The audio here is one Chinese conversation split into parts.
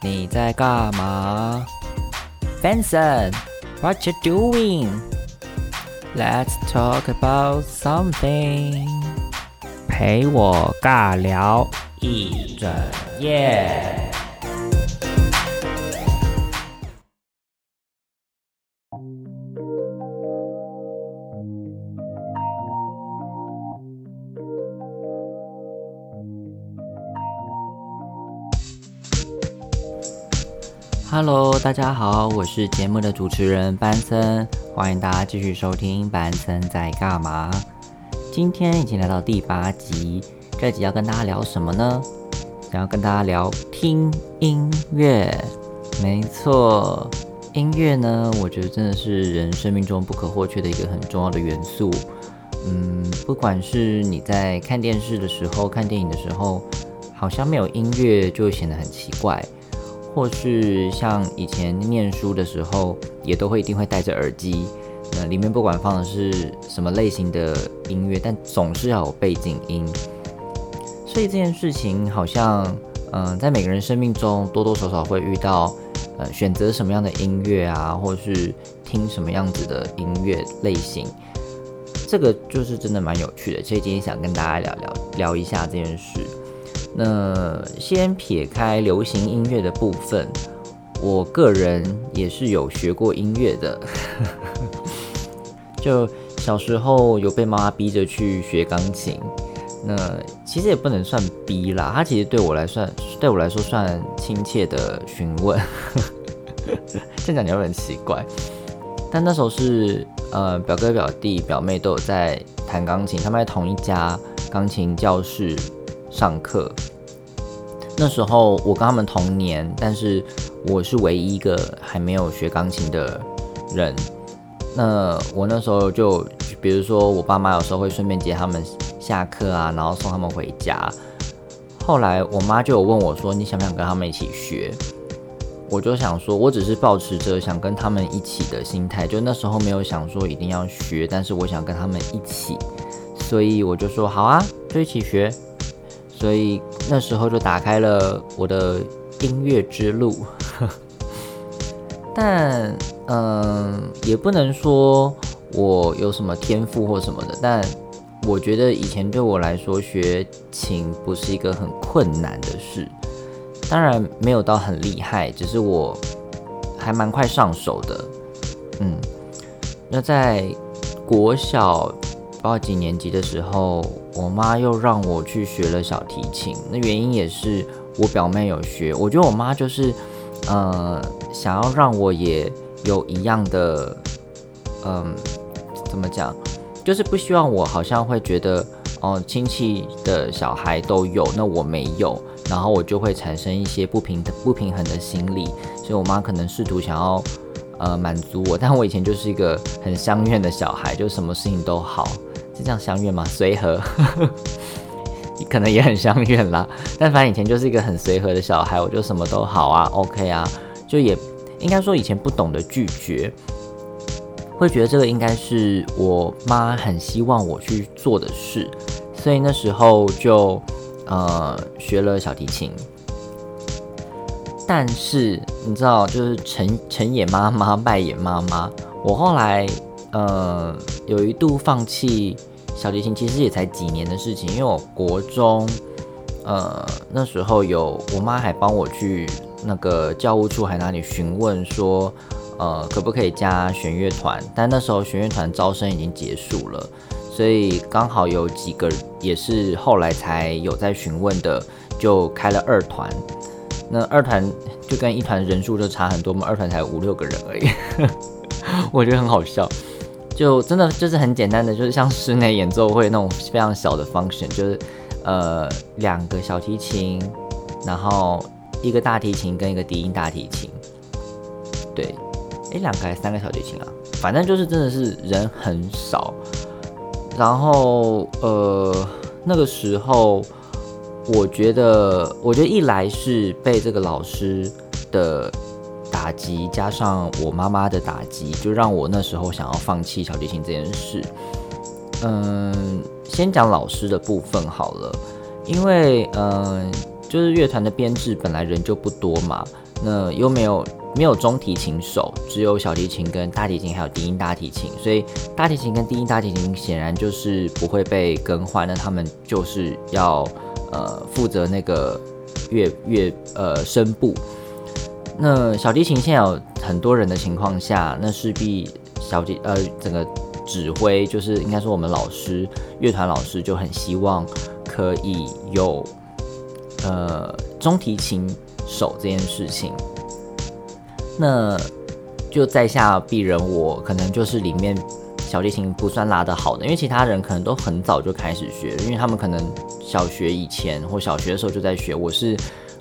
你在干嘛？Benson, what you doing? Let's talk about something. 陪我尬聊一整夜。 Hello，大家好，我是节目的主持人班森，欢迎大家继续收听班森在干嘛。今天已经来到第八集，这集要跟大家聊什么呢？想要跟大家聊听音乐。没错，音乐呢，我觉得真的是人生命中不可或缺的一个很重要的元素。嗯，不管是你在看电视的时候、看电影的时候，好像没有音乐就会显得很奇怪。或是像以前念书的时候，也都会一定会戴着耳机，那里面不管放的是什么类型的音乐，但总是要有背景音。所以这件事情好像，嗯，在每个人生命中多多少少会遇到，呃，选择什么样的音乐啊，或是听什么样子的音乐类型，这个就是真的蛮有趣的。所以今天想跟大家聊聊聊一下这件事。那先撇开流行音乐的部分，我个人也是有学过音乐的。就小时候有被妈妈逼着去学钢琴，那其实也不能算逼啦，他其实对我来算，对我来说算亲切的询问。这样讲有点奇怪，但那时候是呃表哥表弟表妹都有在弹钢琴，他们在同一家钢琴教室。上课那时候，我跟他们同年，但是我是唯一一个还没有学钢琴的人。那我那时候就，比如说我爸妈有时候会顺便接他们下课啊，然后送他们回家。后来我妈就有问我说：“你想不想跟他们一起学？”我就想说，我只是保持着想跟他们一起的心态，就那时候没有想说一定要学，但是我想跟他们一起，所以我就说好啊，就一起学。所以那时候就打开了我的音乐之路，但嗯，也不能说我有什么天赋或什么的。但我觉得以前对我来说学琴不是一个很困难的事，当然没有到很厉害，只是我还蛮快上手的。嗯，那在国小。不知道几年级的时候，我妈又让我去学了小提琴。那原因也是我表妹有学，我觉得我妈就是，呃，想要让我也有一样的，嗯，怎么讲，就是不希望我好像会觉得，哦，亲戚的小孩都有，那我没有，然后我就会产生一些不平不平衡的心理。所以我妈可能试图想要，呃，满足我。但我以前就是一个很相愿的小孩，就什么事情都好。这样相愿吗？随和，可能也很相愿啦。但反正以前就是一个很随和的小孩，我就什么都好啊，OK 啊，就也应该说以前不懂得拒绝，会觉得这个应该是我妈很希望我去做的事，所以那时候就呃学了小提琴。但是你知道，就是成成也妈妈，败也妈妈，我后来。呃，有一度放弃小提琴，其实也才几年的事情。因为我国中，呃，那时候有我妈还帮我去那个教务处，还哪里询问说，呃，可不可以加弦乐团？但那时候弦乐团招生已经结束了，所以刚好有几个也是后来才有在询问的，就开了二团。那二团就跟一团人数就差很多嘛，二团才五六个人而已，我觉得很好笑。就真的就是很简单的，就是像室内演奏会那种非常小的 function，就是呃两个小提琴，然后一个大提琴跟一个低音大提琴，对，哎两个还是三个小提琴啊？反正就是真的是人很少，然后呃那个时候我觉得，我觉得一来是被这个老师的。打击加上我妈妈的打击，就让我那时候想要放弃小提琴这件事。嗯，先讲老师的部分好了，因为嗯，就是乐团的编制本来人就不多嘛，那又没有没有中提琴手，只有小提琴跟大提琴，还有低音大提琴，所以大提琴跟低音大提琴显然就是不会被更换，那他们就是要呃负责那个乐乐呃声部。那小提琴现在有很多人的情况下，那势必小提呃整个指挥就是应该说我们老师乐团老师就很希望可以有呃中提琴手这件事情。那就在下鄙人我可能就是里面小提琴不算拉得好的，因为其他人可能都很早就开始学，因为他们可能小学以前或小学的时候就在学。我是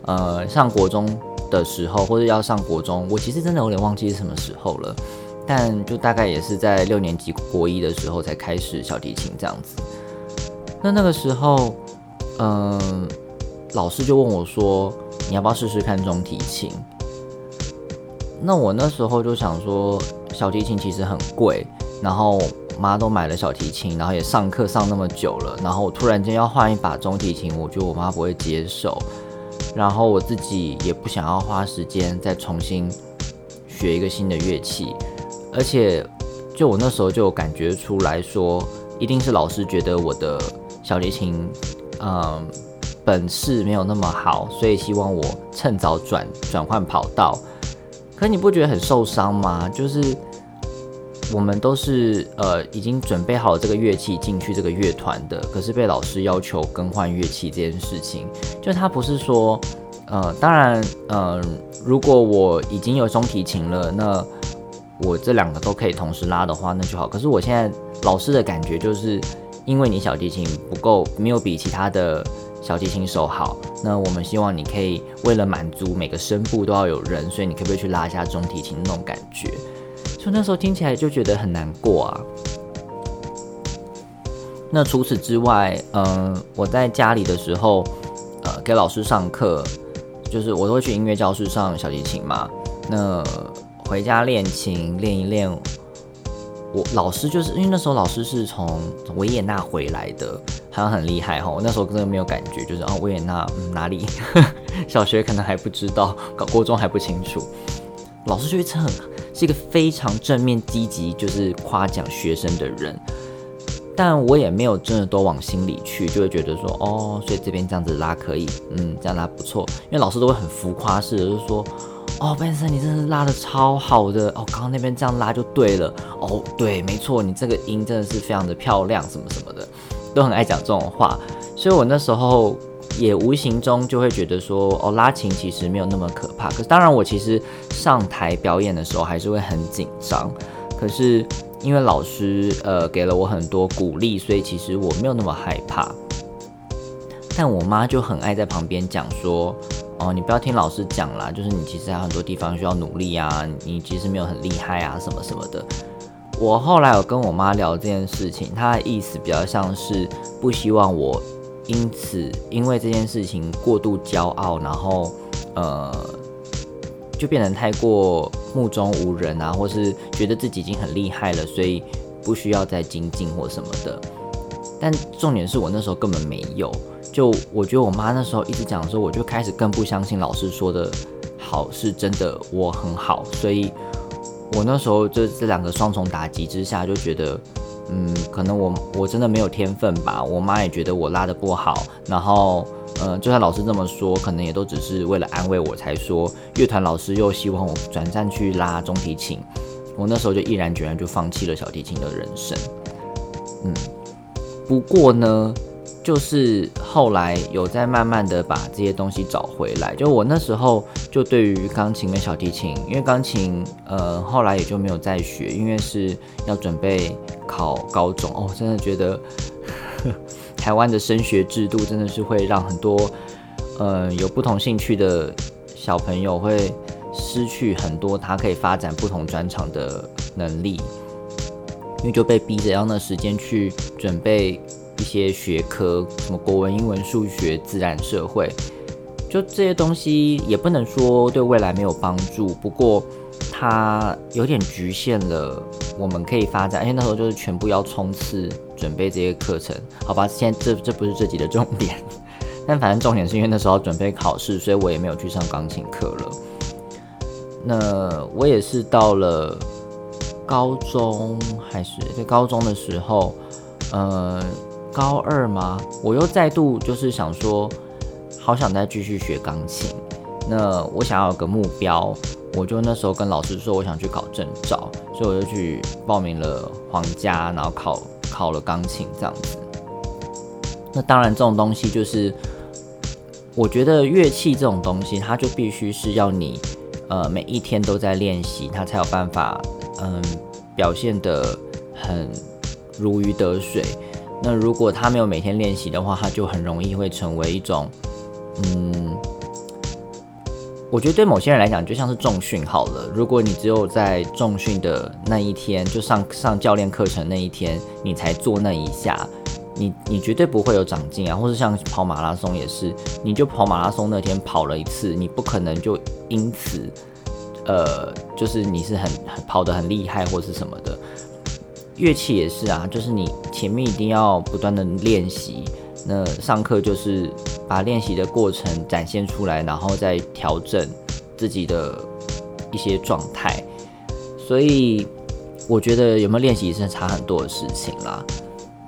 呃上国中。的时候，或者要上国中，我其实真的有点忘记是什么时候了，但就大概也是在六年级国一的时候才开始小提琴这样子。那那个时候，嗯，老师就问我说：“你要不要试试看中提琴？”那我那时候就想说，小提琴其实很贵，然后妈都买了小提琴，然后也上课上那么久了，然后我突然间要换一把中提琴，我觉得我妈不会接受。然后我自己也不想要花时间再重新学一个新的乐器，而且就我那时候就感觉出来说，一定是老师觉得我的小提琴，嗯，本事没有那么好，所以希望我趁早转转换跑道。可你不觉得很受伤吗？就是。我们都是呃已经准备好这个乐器进去这个乐团的，可是被老师要求更换乐器这件事情，就他不是说，呃，当然，呃，如果我已经有中提琴了，那我这两个都可以同时拉的话，那就好。可是我现在老师的感觉就是，因为你小提琴不够，没有比其他的小提琴手好，那我们希望你可以为了满足每个声部都要有人，所以你可不可以去拉一下中提琴那种感觉？就那时候听起来就觉得很难过啊。那除此之外，嗯，我在家里的时候，呃，给老师上课，就是我都会去音乐教室上小提琴嘛。那回家练琴练一练，我老师就是因为那时候老师是从维也纳回来的，好像很厉害哈。我那时候真的没有感觉，就是哦，维也纳哪里？小学可能还不知道，搞高中还不清楚。老师就一直很。是一个非常正面积极，就是夸奖学生的人，但我也没有真的都往心里去，就会觉得说，哦，所以这边这样子拉可以，嗯，这样拉不错，因为老师都会很浮夸式的，就是说，哦，Ben 森，你真的是拉的超好的，哦，刚刚那边这样拉就对了，哦，对，没错，你这个音真的是非常的漂亮，什么什么的，都很爱讲这种话，所以我那时候。也无形中就会觉得说，哦，拉琴其实没有那么可怕。可是当然，我其实上台表演的时候还是会很紧张。可是因为老师呃给了我很多鼓励，所以其实我没有那么害怕。但我妈就很爱在旁边讲说，哦，你不要听老师讲啦，就是你其实还有很多地方需要努力啊，你其实没有很厉害啊，什么什么的。我后来有跟我妈聊这件事情，她的意思比较像是不希望我。因此，因为这件事情过度骄傲，然后呃，就变得太过目中无人啊，或是觉得自己已经很厉害了，所以不需要再精进或什么的。但重点是我那时候根本没有，就我觉得我妈那时候一直讲的时候，我就开始更不相信老师说的好是真的，我很好，所以我那时候就这两个双重打击之下，就觉得。嗯，可能我我真的没有天分吧。我妈也觉得我拉的不好，然后，呃，就算老师这么说，可能也都只是为了安慰我才说。乐团老师又希望我转战去拉中提琴，我那时候就毅然决然就放弃了小提琴的人生。嗯，不过呢。就是后来有在慢慢的把这些东西找回来。就我那时候就对于钢琴跟小提琴，因为钢琴呃后来也就没有再学，因为是要准备考高中哦。真的觉得 台湾的升学制度真的是会让很多呃有不同兴趣的小朋友会失去很多他可以发展不同专长的能力，因为就被逼着要那时间去准备。一些学科，什么国文、英文、数学、自然、社会，就这些东西也不能说对未来没有帮助，不过它有点局限了我们可以发展。而且那时候就是全部要冲刺准备这些课程，好吧？现在这这不是这集的重点，但反正重点是因为那时候准备考试，所以我也没有去上钢琴课了。那我也是到了高中还是在高中的时候，呃，高二吗？我又再度就是想说，好想再继续学钢琴。那我想要有个目标，我就那时候跟老师说，我想去考证照，所以我就去报名了皇家，然后考考了钢琴这样子。那当然，这种东西就是，我觉得乐器这种东西，它就必须是要你，呃，每一天都在练习，它才有办法，嗯，表现得很如鱼得水。那如果他没有每天练习的话，他就很容易会成为一种，嗯。我觉得对某些人来讲，就像是重训好了。如果你只有在重训的那一天，就上上教练课程那一天，你才做那一下，你你绝对不会有长进啊。或者像跑马拉松也是，你就跑马拉松那天跑了一次，你不可能就因此，呃，就是你是很很跑得很厉害或是什么的。乐器也是啊，就是你前面一定要不断的练习。那上课就是把练习的过程展现出来，然后再调整自己的一些状态。所以我觉得有没有练习是差很多的事情啦。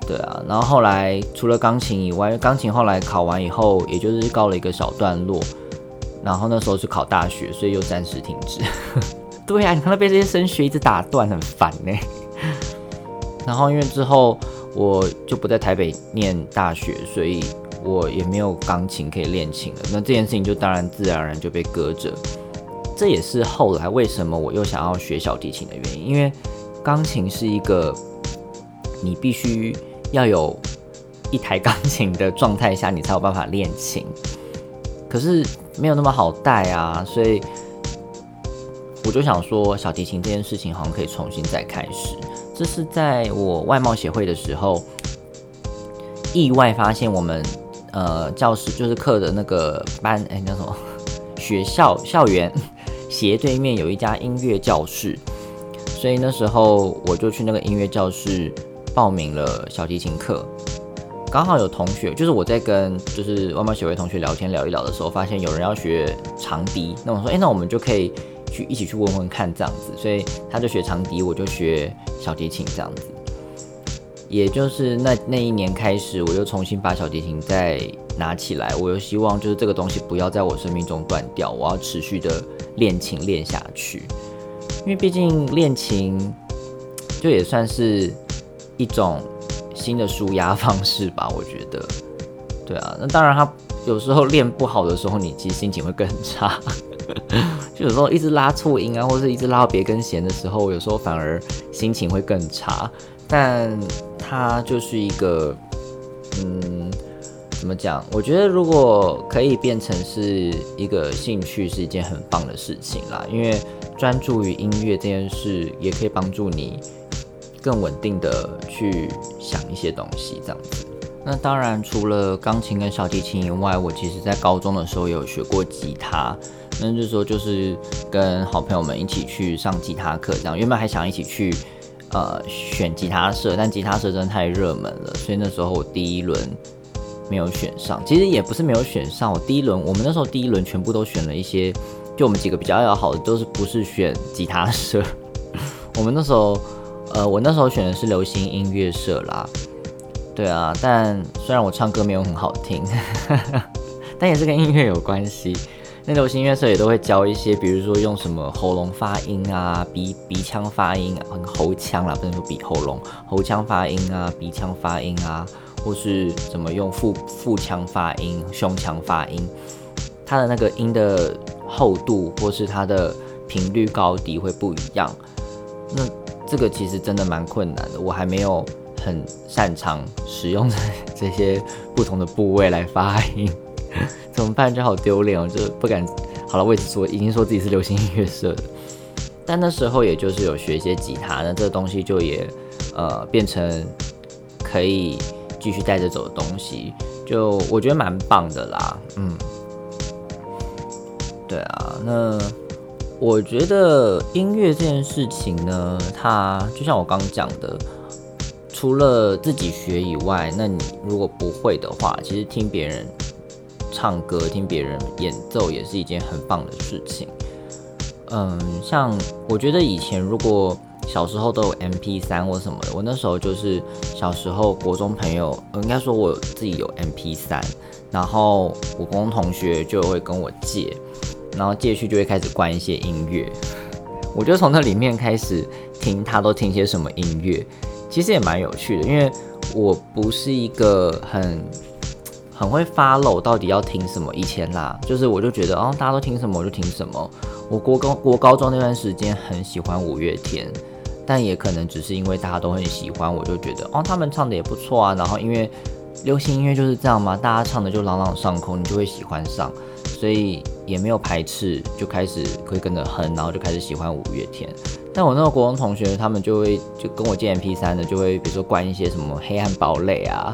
对啊，然后后来除了钢琴以外，钢琴后来考完以后，也就是告了一个小段落。然后那时候是考大学，所以又暂时停止。对啊，你看到被这些升学一直打断，很烦呢。然后因为之后。我就不在台北念大学，所以我也没有钢琴可以练琴了。那这件事情就当然自然而然就被搁着。这也是后来为什么我又想要学小提琴的原因，因为钢琴是一个你必须要有一台钢琴的状态下，你才有办法练琴。可是没有那么好带啊，所以我就想说，小提琴这件事情好像可以重新再开始。这是在我外贸协会的时候，意外发现我们呃教室就是课的那个班，哎叫什么 学校校园斜对面有一家音乐教室，所以那时候我就去那个音乐教室报名了小提琴课。刚好有同学，就是我在跟就是外贸协会同学聊天聊一聊的时候，发现有人要学长笛，那我说，哎，那我们就可以。去一起去问问看这样子，所以他就学长笛，我就学小提琴这样子。也就是那那一年开始，我又重新把小提琴再拿起来，我又希望就是这个东西不要在我生命中断掉，我要持续的练琴练下去。因为毕竟练琴就也算是一种新的舒压方式吧，我觉得。对啊，那当然他有时候练不好的时候，你其实心情会更差。有时候一直拉错音啊，或者一直拉到别根弦的时候，有时候反而心情会更差。但它就是一个，嗯，怎么讲？我觉得如果可以变成是一个兴趣，是一件很棒的事情啦。因为专注于音乐这件事，也可以帮助你更稳定的去想一些东西，这样子。那当然，除了钢琴跟小提琴以外，我其实在高中的时候有学过吉他。那就是说就是跟好朋友们一起去上吉他课，这样原本还想一起去呃选吉他社，但吉他社真的太热门了，所以那时候我第一轮没有选上。其实也不是没有选上，我第一轮我们那时候第一轮全部都选了一些，就我们几个比较要好的都是不是选吉他社。我们那时候呃我那时候选的是流行音乐社啦，对啊，但虽然我唱歌没有很好听，但也是跟音乐有关系。那流行乐社也都会教一些，比如说用什么喉咙发音啊，鼻鼻腔发音啊，喉腔啦，不能说鼻喉咙，喉腔发音啊，鼻腔发音啊，或是怎么用腹腹腔发音、胸腔发音，它的那个音的厚度或是它的频率高低会不一样。那这个其实真的蛮困难的，我还没有很擅长使用 这些不同的部位来发音。怎么办？就好丢脸哦，就不敢。好了，我也说，已经说自己是流行音乐社的，但那时候也就是有学一些吉他，那这东西就也呃变成可以继续带着走的东西，就我觉得蛮棒的啦。嗯，对啊，那我觉得音乐这件事情呢，它就像我刚讲的，除了自己学以外，那你如果不会的话，其实听别人。唱歌听别人演奏也是一件很棒的事情，嗯，像我觉得以前如果小时候都有 M P 三或什么的，我那时候就是小时候国中朋友，应该说我自己有 M P 三，然后我公同学就会跟我借，然后借去就会开始灌一些音乐，我就从那里面开始听他都听些什么音乐，其实也蛮有趣的，因为我不是一个很很会 follow 到底要听什么，以前啦，就是我就觉得哦大家都听什么我就听什么，我国高国高中那段时间很喜欢五月天。但也可能只是因为大家都很喜欢，我就觉得哦，他们唱的也不错啊。然后因为流行音乐就是这样嘛，大家唱的就朗朗上口，你就会喜欢上，所以也没有排斥，就开始会跟着哼，然后就开始喜欢五月天。但我那个国中同学，他们就会就跟我借 M P 三的，就会比如说关一些什么黑暗堡垒啊，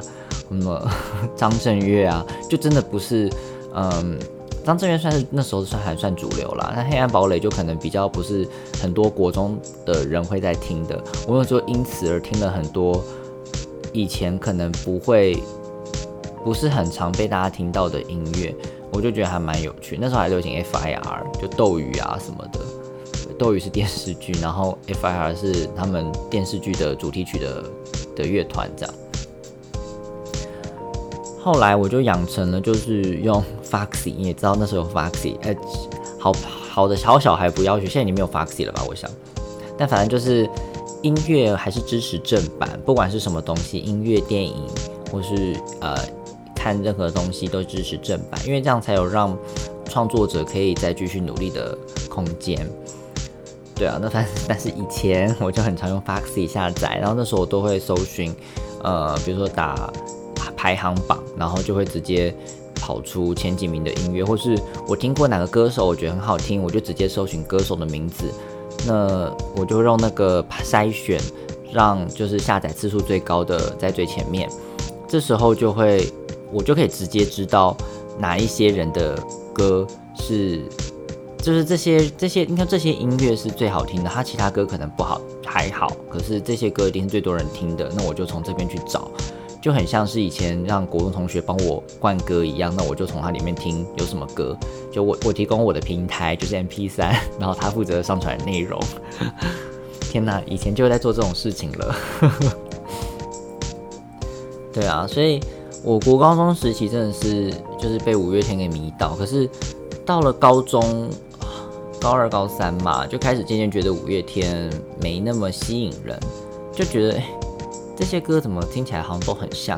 什么 张震岳啊，就真的不是嗯。张震岳算是那时候算还算主流啦，那黑暗堡垒就可能比较不是很多国中的人会在听的。我有时候因此而听了很多以前可能不会不是很常被大家听到的音乐，我就觉得还蛮有趣。那时候还流行 FIR，就斗鱼啊什么的。斗鱼是电视剧，然后 FIR 是他们电视剧的主题曲的的乐团这样。后来我就养成了，就是用 Foxy，你也知道那时候有 Foxy，呃，好好的好小孩不要学，现在你没有 Foxy 了吧？我想，但反正就是音乐还是支持正版，不管是什么东西，音乐、电影或是呃看任何东西都支持正版，因为这样才有让创作者可以再继续努力的空间。对啊，那反 但是以前我就很常用 Foxy 下载，然后那时候我都会搜寻，呃，比如说打。排行榜，然后就会直接跑出前几名的音乐，或是我听过哪个歌手，我觉得很好听，我就直接搜寻歌手的名字。那我就用那个筛选，让就是下载次数最高的在最前面。这时候就会，我就可以直接知道哪一些人的歌是，就是这些这些，你看这些音乐是最好听的，他其他歌可能不好还好，可是这些歌一定是最多人听的，那我就从这边去找。就很像是以前让国中同学帮我灌歌一样，那我就从它里面听有什么歌，就我我提供我的平台就是 M P 三，然后他负责上传内容。天哪，以前就在做这种事情了。对啊，所以我国高中时期真的是就是被五月天给迷倒，可是到了高中高二高三嘛，就开始渐渐觉得五月天没那么吸引人，就觉得。这些歌怎么听起来好像都很像，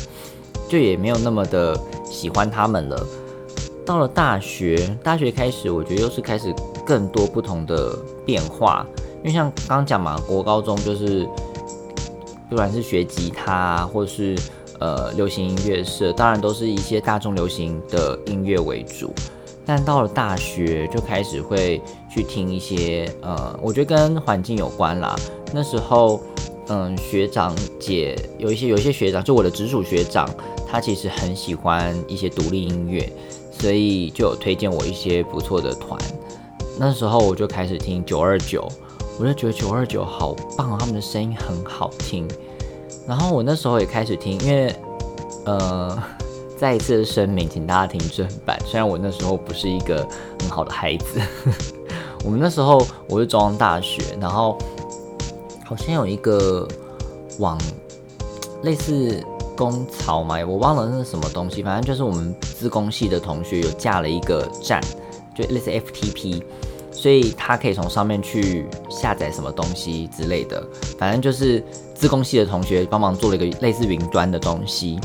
就也没有那么的喜欢他们了。到了大学，大学开始，我觉得又是开始更多不同的变化。因为像刚讲嘛，国高中就是不管是学吉他，或是呃流行音乐社，当然都是一些大众流行的音乐为主。但到了大学，就开始会去听一些呃，我觉得跟环境有关啦。那时候。嗯，学长姐有一些，有一些学长，就我的直属学长，他其实很喜欢一些独立音乐，所以就有推荐我一些不错的团。那时候我就开始听九二九，我就觉得九二九好棒，他们的声音很好听。然后我那时候也开始听，因为呃，再一次声明，请大家听正版。虽然我那时候不是一个很好的孩子，我们那时候我是中央大学，然后。好像有一个网 类似工草嘛，我忘了那是什么东西，反正就是我们资工系的同学有架了一个站，就类似 FTP，所以他可以从上面去下载什么东西之类的，反正就是资工系的同学帮忙做了一个类似云端的东西，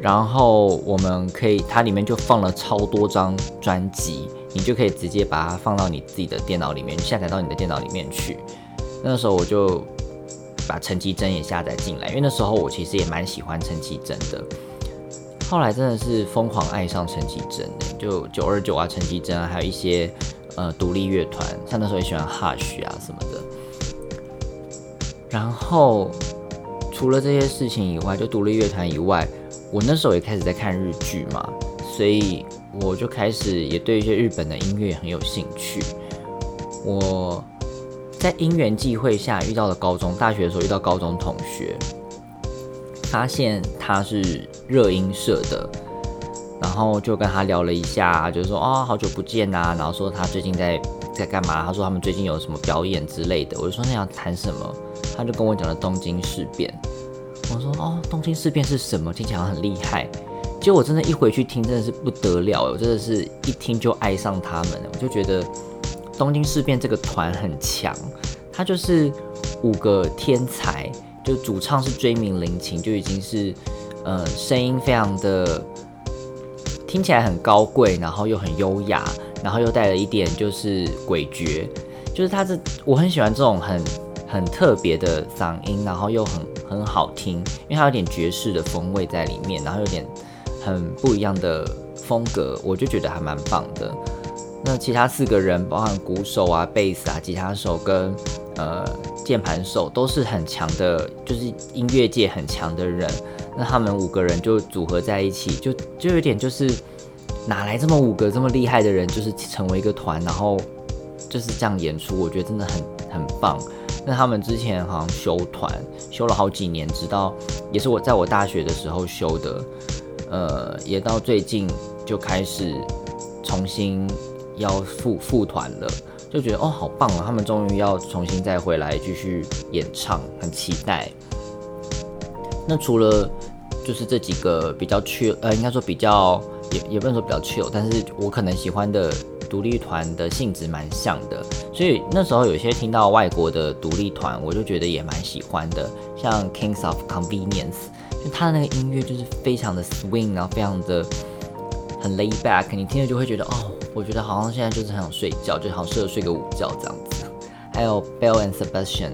然后我们可以，它里面就放了超多张专辑，你就可以直接把它放到你自己的电脑里面，下载到你的电脑里面去。那时候我就把陈绮贞也下载进来，因为那时候我其实也蛮喜欢陈绮贞的。后来真的是疯狂爱上陈绮贞的，就九二九啊，陈绮贞啊，还有一些呃独立乐团，像那时候也喜欢 Hush 啊什么的。然后除了这些事情以外，就独立乐团以外，我那时候也开始在看日剧嘛，所以我就开始也对一些日本的音乐很有兴趣。我。在因缘际会下遇到了高中、大学的时候遇到高中同学，发现他是热音社的，然后就跟他聊了一下，就说啊好久不见呐，然后说他最近在在干嘛？他说他们最近有什么表演之类的。我就说那要谈什么？他就跟我讲了东京事变。我说哦，东京事变是什么？听起来很厉害。结果我真的，一回去听真的是不得了，我真的是一听就爱上他们了。我就觉得东京事变这个团很强，他就是五个天才，就主唱是追名林檎，就已经是呃声音非常的听起来很高贵，然后又很优雅，然后又带了一点就是诡谲，就是他这我很喜欢这种很很特别的嗓音，然后又很很好听，因为它有点爵士的风味在里面，然后有点。很不一样的风格，我就觉得还蛮棒的。那其他四个人，包含鼓手啊、贝斯啊、吉他手跟呃键盘手，都是很强的，就是音乐界很强的人。那他们五个人就组合在一起，就就有点就是哪来这么五个这么厉害的人，就是成为一个团，然后就是这样演出，我觉得真的很很棒。那他们之前好像修团修了好几年，直到也是我在我大学的时候修的。呃，也到最近就开始重新要复复团了，就觉得哦，好棒啊！他们终于要重新再回来继续演唱，很期待。那除了就是这几个比较缺呃，应该说比较也也不能说比较 chill，但是我可能喜欢的独立团的性质蛮像的，所以那时候有些听到外国的独立团，我就觉得也蛮喜欢的，像 Kings of Convenience。就他的那个音乐就是非常的 swing，然后非常的很 lay back，你听了就会觉得哦，我觉得好像现在就是很想睡觉，就好像适合睡个午觉这样子。还有 Bell and Sebastian，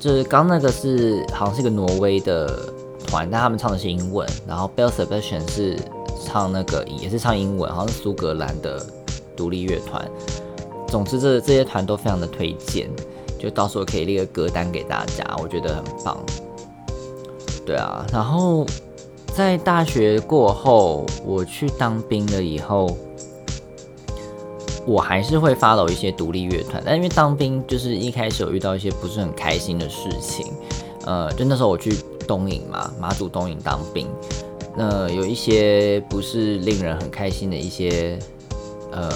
就是刚那个是好像是一个挪威的团，但他们唱的是英文，然后 Bell Sebastian 是唱那个也是唱英文，好像是苏格兰的独立乐团。总之这这些团都非常的推荐，就到时候可以列个歌单给大家，我觉得很棒。对啊，然后在大学过后，我去当兵了以后，我还是会 follow 一些独立乐团。但因为当兵就是一开始有遇到一些不是很开心的事情，呃，就那时候我去东营嘛，马祖东营当兵，那有一些不是令人很开心的一些，呃，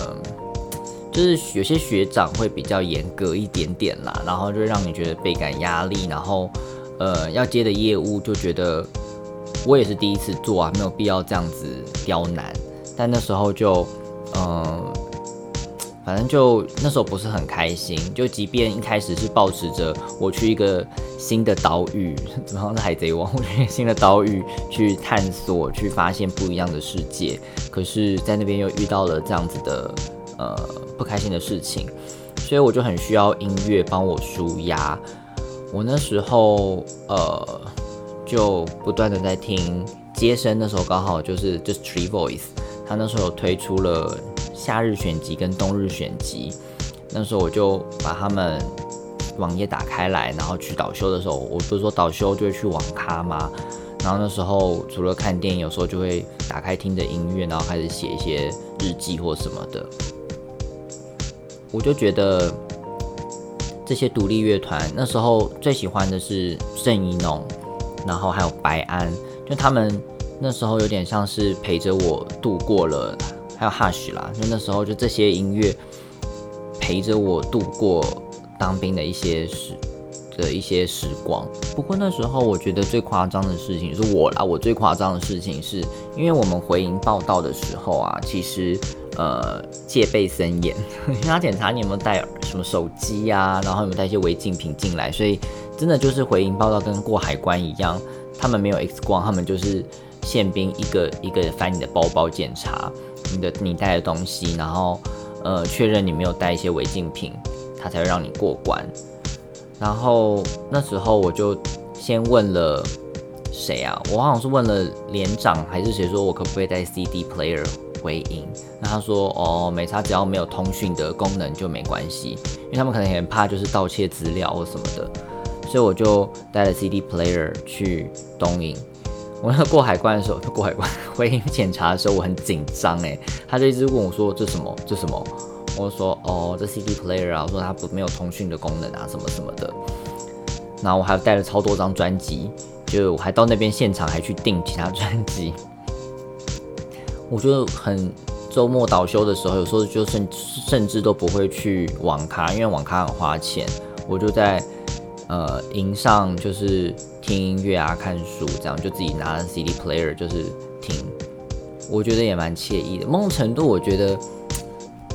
就是有些学长会比较严格一点点啦，然后就让你觉得倍感压力，然后。呃，要接的业务就觉得我也是第一次做啊，没有必要这样子刁难。但那时候就，嗯，反正就那时候不是很开心。就即便一开始是保持着我去一个新的岛屿，怎么样是海贼王，我去新的岛屿去探索、去发现不一样的世界。可是，在那边又遇到了这样子的呃不开心的事情，所以我就很需要音乐帮我舒压。我那时候呃，就不断的在听接生，那时候刚好就是就是 Tree Voice，他那时候推出了夏日选集跟冬日选集，那时候我就把他们网页打开来，然后去导修的时候，我不是说导修就会去网咖吗？然后那时候除了看电影，有时候就会打开听着音乐，然后开始写一些日记或什么的，我就觉得。这些独立乐团那时候最喜欢的是郑怡农，然后还有白安，就他们那时候有点像是陪着我度过了，还有 Hush 啦，就那时候就这些音乐陪着我度过当兵的一些时的一些时光。不过那时候我觉得最夸张的事情是我啦，我最夸张的事情是因为我们回营报道的时候啊，其实。呃，戒备森严，他检查你有没有带什么手机啊，然后有没有带一些违禁品进来，所以真的就是回营报道跟过海关一样，他们没有 X 光，他们就是宪兵一个一个翻你的包包检查你的你带的东西，然后呃确认你没有带一些违禁品，他才会让你过关。然后那时候我就先问了谁啊？我好像是问了连长还是谁，说我可不可以带 CD player？回应，那他说哦，没差，只要没有通讯的功能就没关系，因为他们可能很怕就是盗窃资料或什么的，所以我就带了 CD player 去东营。我那过海关的时候，过海关回应检查的时候，我很紧张哎，他就一直问我说这什么？这什么，我说哦这 CD player 啊，我说它不没有通讯的功能啊什么什么的，然后我还带了超多张专辑，就我还到那边现场还去订其他专辑。我就很周末倒休的时候，有时候就甚甚至都不会去网咖，因为网咖很花钱。我就在呃营上就是听音乐啊、看书这样，就自己拿 CD player 就是听，我觉得也蛮惬意的。某种程度，我觉得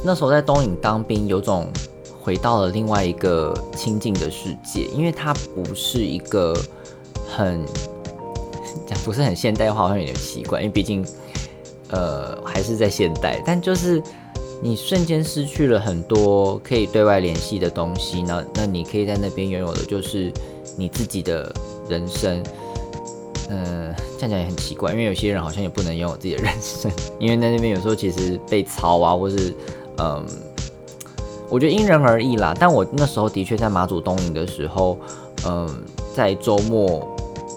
那时候在东影当兵，有种回到了另外一个清静的世界，因为它不是一个很 讲不是很现代化，好像有点奇怪，因为毕竟。呃，还是在现代，但就是你瞬间失去了很多可以对外联系的东西，那那你可以在那边拥有的就是你自己的人生。嗯，这样讲也很奇怪，因为有些人好像也不能拥有自己的人生，因为在那边有时候其实被操啊，或是嗯，我觉得因人而异啦。但我那时候的确在马祖东营的时候，嗯，在周末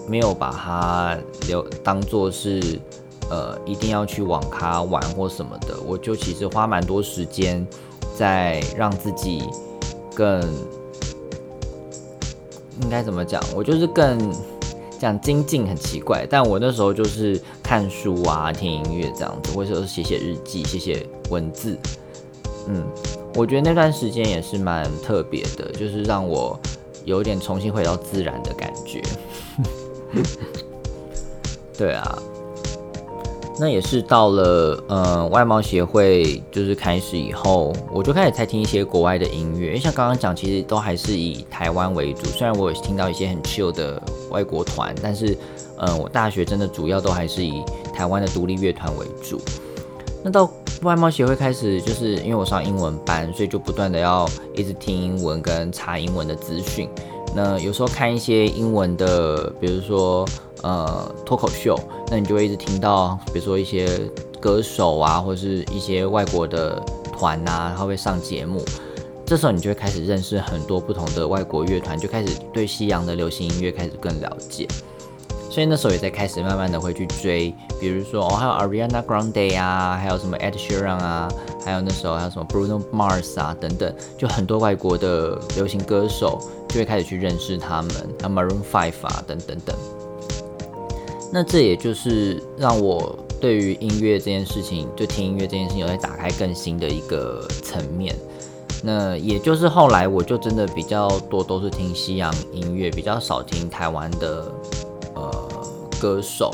没有把它留当做是。呃，一定要去网咖玩或什么的，我就其实花蛮多时间在让自己更应该怎么讲？我就是更讲精进很奇怪，但我那时候就是看书啊、听音乐这样子，或者是写写日记、写写文字。嗯，我觉得那段时间也是蛮特别的，就是让我有点重新回到自然的感觉。对啊。那也是到了呃外贸协会就是开始以后，我就开始在听一些国外的音乐。因为像刚刚讲，其实都还是以台湾为主。虽然我有听到一些很 chill 的外国团，但是嗯，我大学真的主要都还是以台湾的独立乐团为主。那到外贸协会开始，就是因为我上英文班，所以就不断的要一直听英文跟查英文的资讯。那有时候看一些英文的，比如说。呃，脱口秀，那你就会一直听到，比如说一些歌手啊，或者是一些外国的团啊，他会上节目。这时候你就会开始认识很多不同的外国乐团，就开始对西洋的流行音乐开始更了解。所以那时候也在开始慢慢的会去追，比如说哦，还有 Ariana Grande 啊，还有什么 Ed Sheeran 啊，还有那时候还有什么 Bruno Mars 啊等等，就很多外国的流行歌手就会开始去认识他们，还有 Maroon Five 啊等等等。那这也就是让我对于音乐这件事情，就听音乐这件事情，有在打开更新的一个层面。那也就是后来我就真的比较多都是听西洋音乐，比较少听台湾的呃歌手。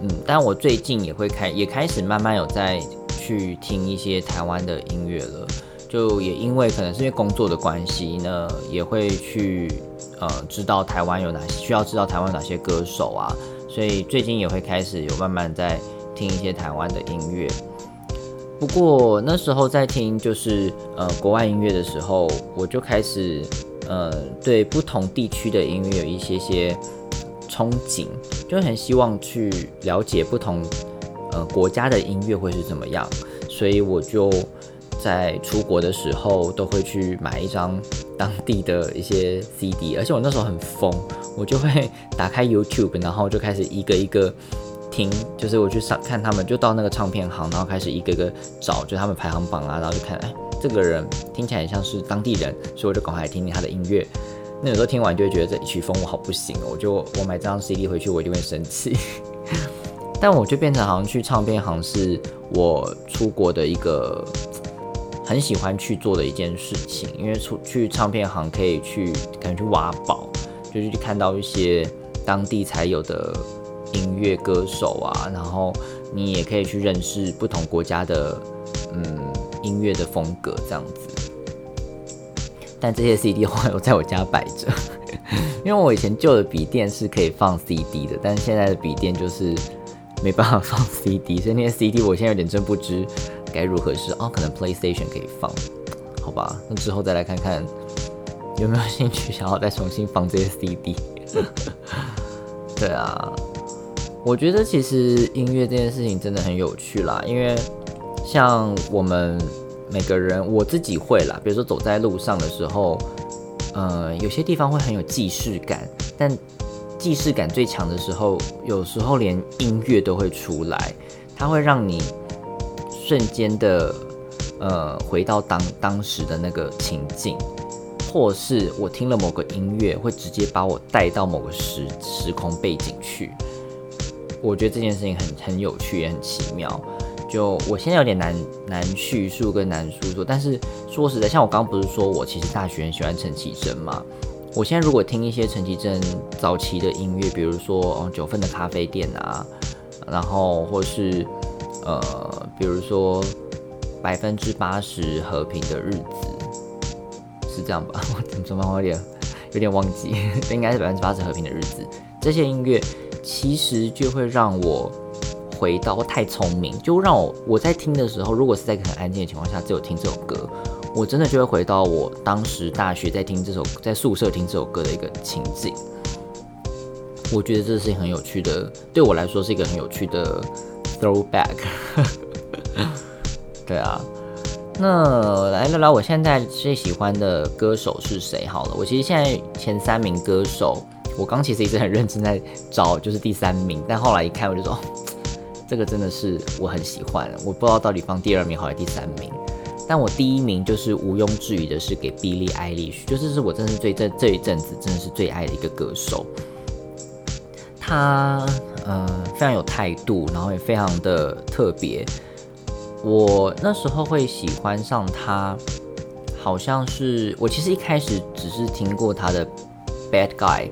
嗯，但我最近也会开，也开始慢慢有在去听一些台湾的音乐了。就也因为可能是因为工作的关系呢，也会去呃知道台湾有哪需要知道台湾哪些歌手啊。所以最近也会开始有慢慢在听一些台湾的音乐，不过那时候在听就是呃国外音乐的时候，我就开始呃对不同地区的音乐有一些些憧憬，就很希望去了解不同呃国家的音乐会是怎么样，所以我就。在出国的时候，都会去买一张当地的一些 CD，而且我那时候很疯，我就会打开 YouTube，然后就开始一个一个听，就是我去上看他们，就到那个唱片行，然后开始一个个找，就他们排行榜啊，然后就看，哎，这个人听起来像是当地人，所以我就赶快听听他的音乐。那有时候听完就会觉得这一曲风我好不行哦，我就我买这张 CD 回去，我就会生气。但我就变成好像去唱片行是我出国的一个。很喜欢去做的一件事情，因为出去唱片行可以去感觉去挖宝，就是去看到一些当地才有的音乐歌手啊，然后你也可以去认识不同国家的嗯音乐的风格这样子。但这些 CD 后来我在我家摆着，因为我以前旧的笔电是可以放 CD 的，但是现在的笔电就是没办法放 CD，所以那些 CD 我现在有点真不知。该如何是哦？可能 PlayStation 可以放，好吧？那之后再来看看有没有兴趣想要再重新放这些 CD。对啊，我觉得其实音乐这件事情真的很有趣啦，因为像我们每个人，我自己会啦，比如说走在路上的时候，呃，有些地方会很有既视感，但既视感最强的时候，有时候连音乐都会出来，它会让你。瞬间的，呃，回到当当时的那个情境，或是我听了某个音乐，会直接把我带到某个时时空背景去。我觉得这件事情很很有趣，也很奇妙。就我现在有点难难叙述跟难诉说，但是说实在，像我刚刚不是说我其实大学很喜欢陈绮贞嘛？我现在如果听一些陈绮贞早期的音乐，比如说九份的咖啡店啊，然后或是呃比如说百分之八十和平的日子，是这样吧？我怎么怎么有点有点忘记，应该是百分之八十和平的日子。这些音乐其实就会让我回到太聪明，就让我我在听的时候，如果是在很安静的情况下，只有听这首歌。我真的就会回到我当时大学在听这首，在宿舍听这首歌的一个情景。我觉得这是很有趣的，对我来说是一个很有趣的 throwback。对啊，那来聊聊我现在最喜欢的歌手是谁好了。我其实现在前三名歌手，我刚其实一直很认真在找，就是第三名，但后来一看我就说，这个真的是我很喜欢，我不知道到底放第二名好还是第三名。但我第一名就是毋庸置疑的是给 Billie Eilish，就是是我真是最这这一阵子真的是最爱的一个歌手。他呃非常有态度，然后也非常的特别。我那时候会喜欢上他，好像是我其实一开始只是听过他的 Bad Guy。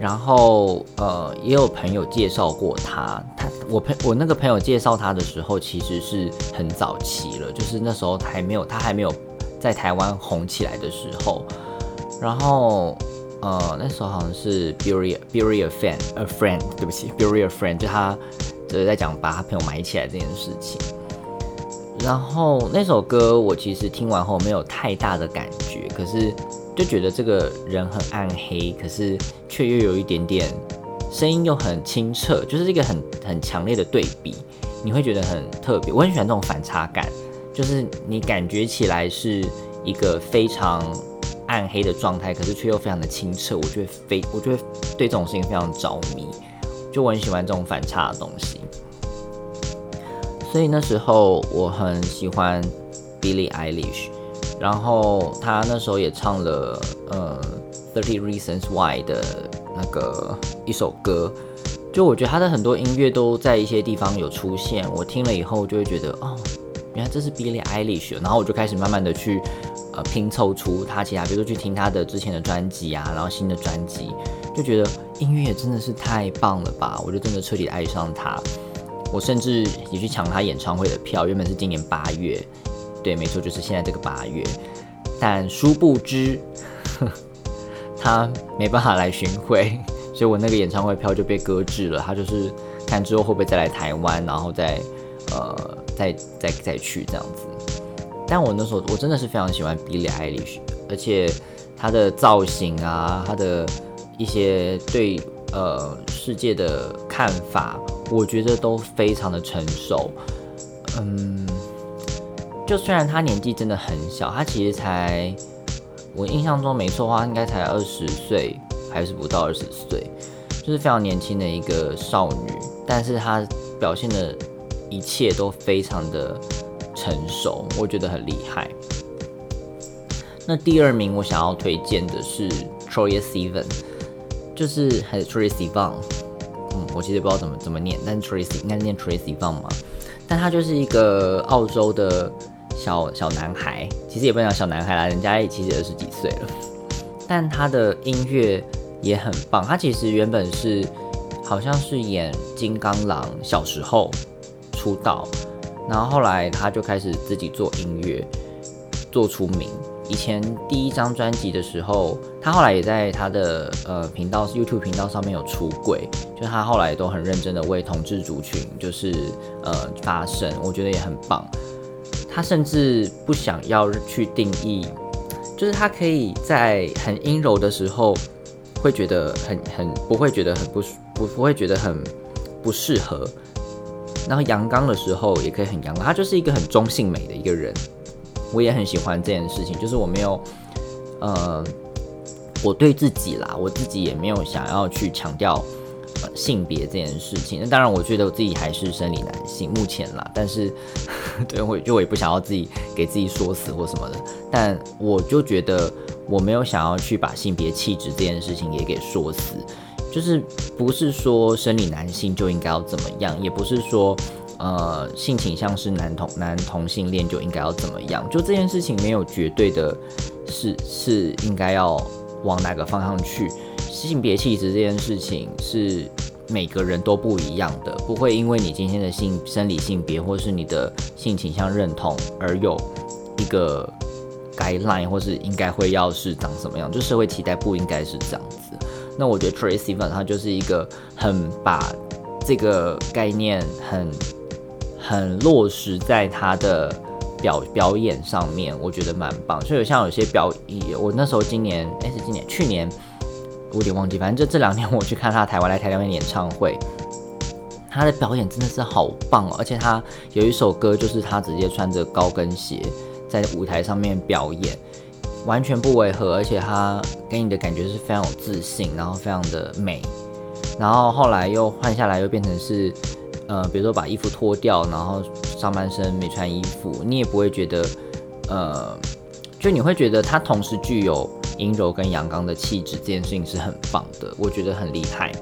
然后，呃，也有朋友介绍过他。他，我朋我那个朋友介绍他的时候，其实是很早期了，就是那时候还没有他还没有在台湾红起来的时候。然后，呃，那时候好像是 Bury Bury a friend a friend，对不起，Bury a friend，就他就是在讲把他朋友埋起来这件事情。然后那首歌我其实听完后没有太大的感觉，可是。就觉得这个人很暗黑，可是却又有一点点声音又很清澈，就是一个很很强烈的对比，你会觉得很特别。我很喜欢这种反差感，就是你感觉起来是一个非常暗黑的状态，可是却又非常的清澈。我觉得非，我觉得对这种事情非常着迷，就我很喜欢这种反差的东西。所以那时候我很喜欢 Billie Eilish。然后他那时候也唱了呃《Thirty Reasons Why》的那个一首歌，就我觉得他的很多音乐都在一些地方有出现，我听了以后就会觉得哦，原来这是 Billie Eilish，然后我就开始慢慢的去呃拼凑出他其他，比如说去听他的之前的专辑啊，然后新的专辑，就觉得音乐真的是太棒了吧，我就真的彻底爱上他，我甚至也去抢他演唱会的票，原本是今年八月。对，没错，就是现在这个八月，但殊不知 他没办法来巡回，所以我那个演唱会票就被搁置了。他就是看之后会不会再来台湾，然后再呃再再再去这样子。但我那时候我真的是非常喜欢 Billie Eilish，而且她的造型啊，她的一些对呃世界的看法，我觉得都非常的成熟，嗯。就虽然她年纪真的很小，她其实才，我印象中没错的话，应该才二十岁，还是不到二十岁，就是非常年轻的一个少女。但是她表现的一切都非常的成熟，我觉得很厉害。那第二名我想要推荐的是 Troye Sivan，就是还是 Troye Sivan，嗯，我其实不知道怎么怎么念，但是 Troye 应该念 Troye Sivan 嘛，但他就是一个澳洲的。小小男孩，其实也不能讲小男孩啦，人家也其实二十几岁了，但他的音乐也很棒。他其实原本是好像是演金刚狼小时候出道，然后后来他就开始自己做音乐，做出名。以前第一张专辑的时候，他后来也在他的呃频道 YouTube 频道上面有出轨，就他后来都很认真的为同志族群就是呃发声，我觉得也很棒。他甚至不想要去定义，就是他可以在很阴柔的时候，会觉得很很不会觉得很不不不会觉得很不适合，然后阳刚的时候也可以很阳刚，他就是一个很中性美的一个人，我也很喜欢这件事情，就是我没有，呃，我对自己啦，我自己也没有想要去强调。性别这件事情，那当然，我觉得我自己还是生理男性，目前啦。但是，对我就我也不想要自己给自己说死或什么的。但我就觉得我没有想要去把性别气质这件事情也给说死，就是不是说生理男性就应该要怎么样，也不是说呃性倾向是男同男同性恋就应该要怎么样，就这件事情没有绝对的，是是应该要往哪个方向去。性别气质这件事情是每个人都不一样的，不会因为你今天的性生理性别或是你的性倾向认同而有一个 guideline 或是应该会要是长什么样，就社会期待不应该是这样子。那我觉得 Tracy Van 他就是一个很把这个概念很很落实在他的表表演上面，我觉得蛮棒。所以像有些表演，我那时候今年哎是今年去年，我有点忘记，反正就这两年我去看他台湾来台湾演唱会，他的表演真的是好棒哦！而且他有一首歌就是他直接穿着高跟鞋在舞台上面表演。完全不违和，而且他给你的感觉是非常有自信，然后非常的美。然后后来又换下来，又变成是，呃，比如说把衣服脱掉，然后上半身没穿衣服，你也不会觉得，呃，就你会觉得他同时具有阴柔跟阳刚的气质，这件事情是很棒的，我觉得很厉害。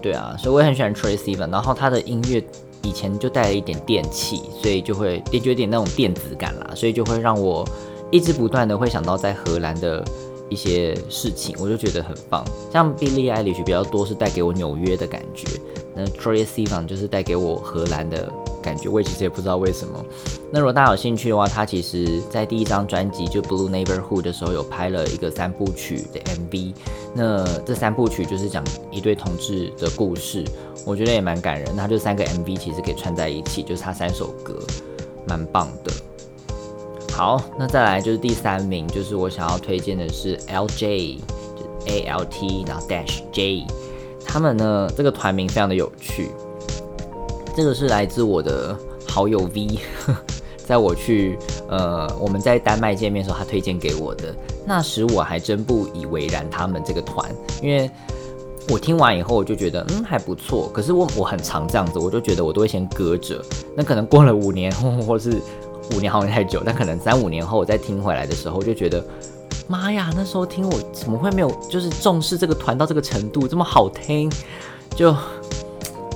对啊，所以我也很喜欢 Tracy Van，然后他的音乐以前就带了一点电器，所以就会就有点那种电子感啦，所以就会让我。一直不断的会想到在荷兰的一些事情，我就觉得很棒。像 Billie Eilish 比较多是带给我纽约的感觉，那 Troye Sivan 就是带给我荷兰的感觉。我其实也不知道为什么。那如果大家有兴趣的话，他其实在第一张专辑就 Blue Neighborhood 的时候有拍了一个三部曲的 MV。那这三部曲就是讲一对同志的故事，我觉得也蛮感人。那就三个 MV 其实可以串在一起，就是他三首歌，蛮棒的。好，那再来就是第三名，就是我想要推荐的是 LJ，就 A L T，然后 Dash J，他们呢这个团名非常的有趣，这个是来自我的好友 V，在我去呃我们在丹麦见面的时候，他推荐给我的，那时我还真不以为然他们这个团，因为我听完以后我就觉得嗯还不错，可是我我很常这样子，我就觉得我都会先搁着，那可能过了五年 或是。五年好像太久，但可能三五年后我再听回来的时候，就觉得妈呀，那时候听我怎么会没有就是重视这个团到这个程度，这么好听，就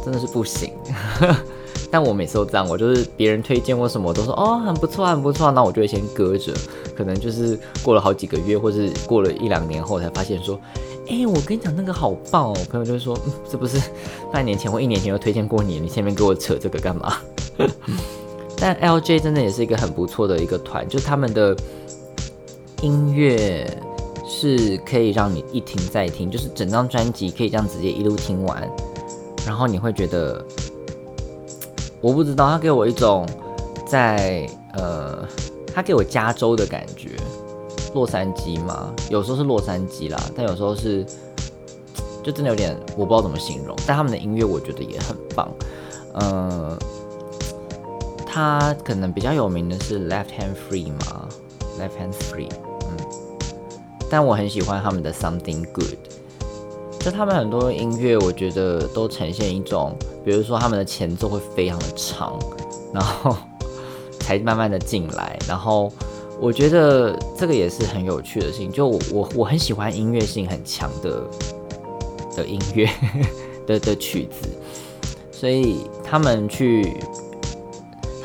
真的是不行。但我每次都这样，我就是别人推荐我什么，我都说哦很不错很不错，那我就会先搁着，可能就是过了好几个月，或是过了一两年后才发现说，哎，我跟你讲那个好棒哦，朋友就会说，这不是半年前或一年前就推荐过你，你前面给我扯这个干嘛？但 LJ 真的也是一个很不错的一个团，就他们的音乐是可以让你一听再听，就是整张专辑可以这样直接一路听完，然后你会觉得，我不知道，他给我一种在呃，他给我加州的感觉，洛杉矶嘛，有时候是洛杉矶啦，但有时候是就真的有点我不知道怎么形容，但他们的音乐我觉得也很棒，嗯。他可能比较有名的是 Left Hand Free 嘛，Left Hand Free，嗯，但我很喜欢他们的 Something Good，就他们很多音乐，我觉得都呈现一种，比如说他们的前奏会非常的长，然后才慢慢的进来，然后我觉得这个也是很有趣的事情，就我我很喜欢音乐性很强的的音乐 的的曲子，所以他们去。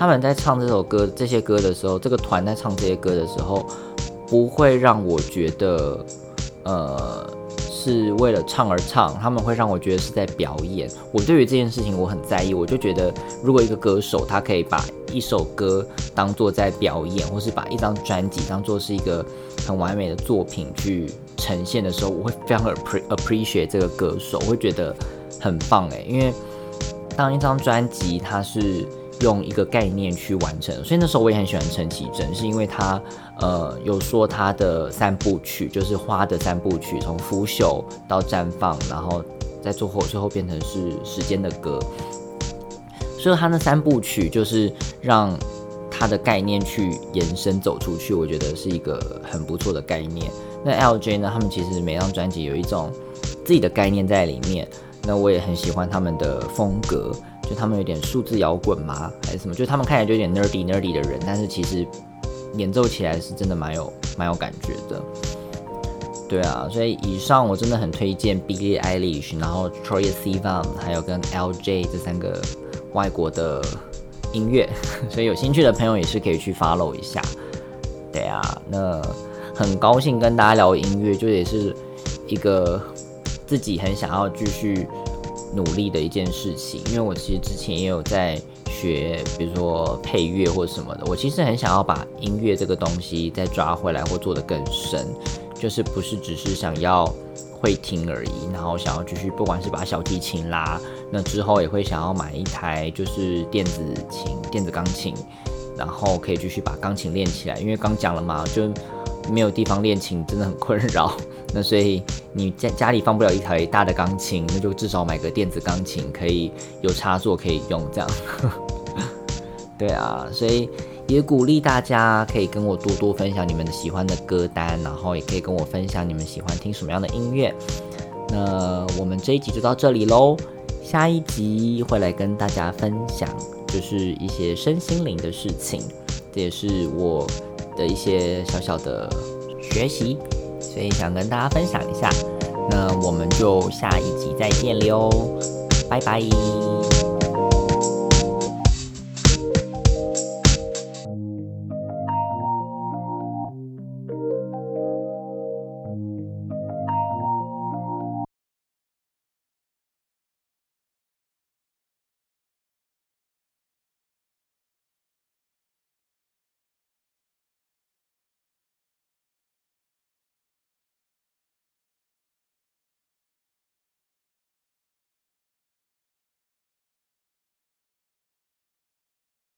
他们在唱这首歌、这些歌的时候，这个团在唱这些歌的时候，不会让我觉得，呃，是为了唱而唱。他们会让我觉得是在表演。我对于这件事情我很在意。我就觉得，如果一个歌手他可以把一首歌当做在表演，或是把一张专辑当做是一个很完美的作品去呈现的时候，我会非常 appreciate 这个歌手，我会觉得很棒诶，因为当一张专辑它是。用一个概念去完成，所以那时候我也很喜欢陈绮贞，是因为她呃有说她的三部曲就是花的三部曲，从腐朽到绽放，然后在最后最后变成是时间的歌，所以他那三部曲就是让他的概念去延伸走出去，我觉得是一个很不错的概念。那 LJ 呢，他们其实每张专辑有一种自己的概念在里面，那我也很喜欢他们的风格。就他们有点数字摇滚吗，还是什么？就他们看起来就有点 nerdy nerdy 的人，但是其实演奏起来是真的蛮有蛮有感觉的。对啊，所以以上我真的很推荐 Billie Eilish，然后 Troye Sivan，还有跟 LJ 这三个外国的音乐，所以有兴趣的朋友也是可以去 follow 一下。对啊，那很高兴跟大家聊音乐，就也是一个自己很想要继续努力的一件事情。因为我其实之前也有在学，比如说配乐或什么的，我其实很想要把音乐这个东西再抓回来或做得更深，就是不是只是想要会听而已，然后想要继续，不管是把小提琴啦，那之后也会想要买一台就是电子琴、电子钢琴。然后可以继续把钢琴练起来，因为刚讲了嘛，就没有地方练琴，真的很困扰。那所以你在家里放不了一台大的钢琴，那就至少买个电子钢琴，可以有插座可以用这样。对啊，所以也鼓励大家可以跟我多多分享你们喜欢的歌单，然后也可以跟我分享你们喜欢听什么样的音乐。那我们这一集就到这里喽，下一集会来跟大家分享。就是一些身心灵的事情，这也是我的一些小小的学习，所以想跟大家分享一下。那我们就下一集再见了哦，拜拜。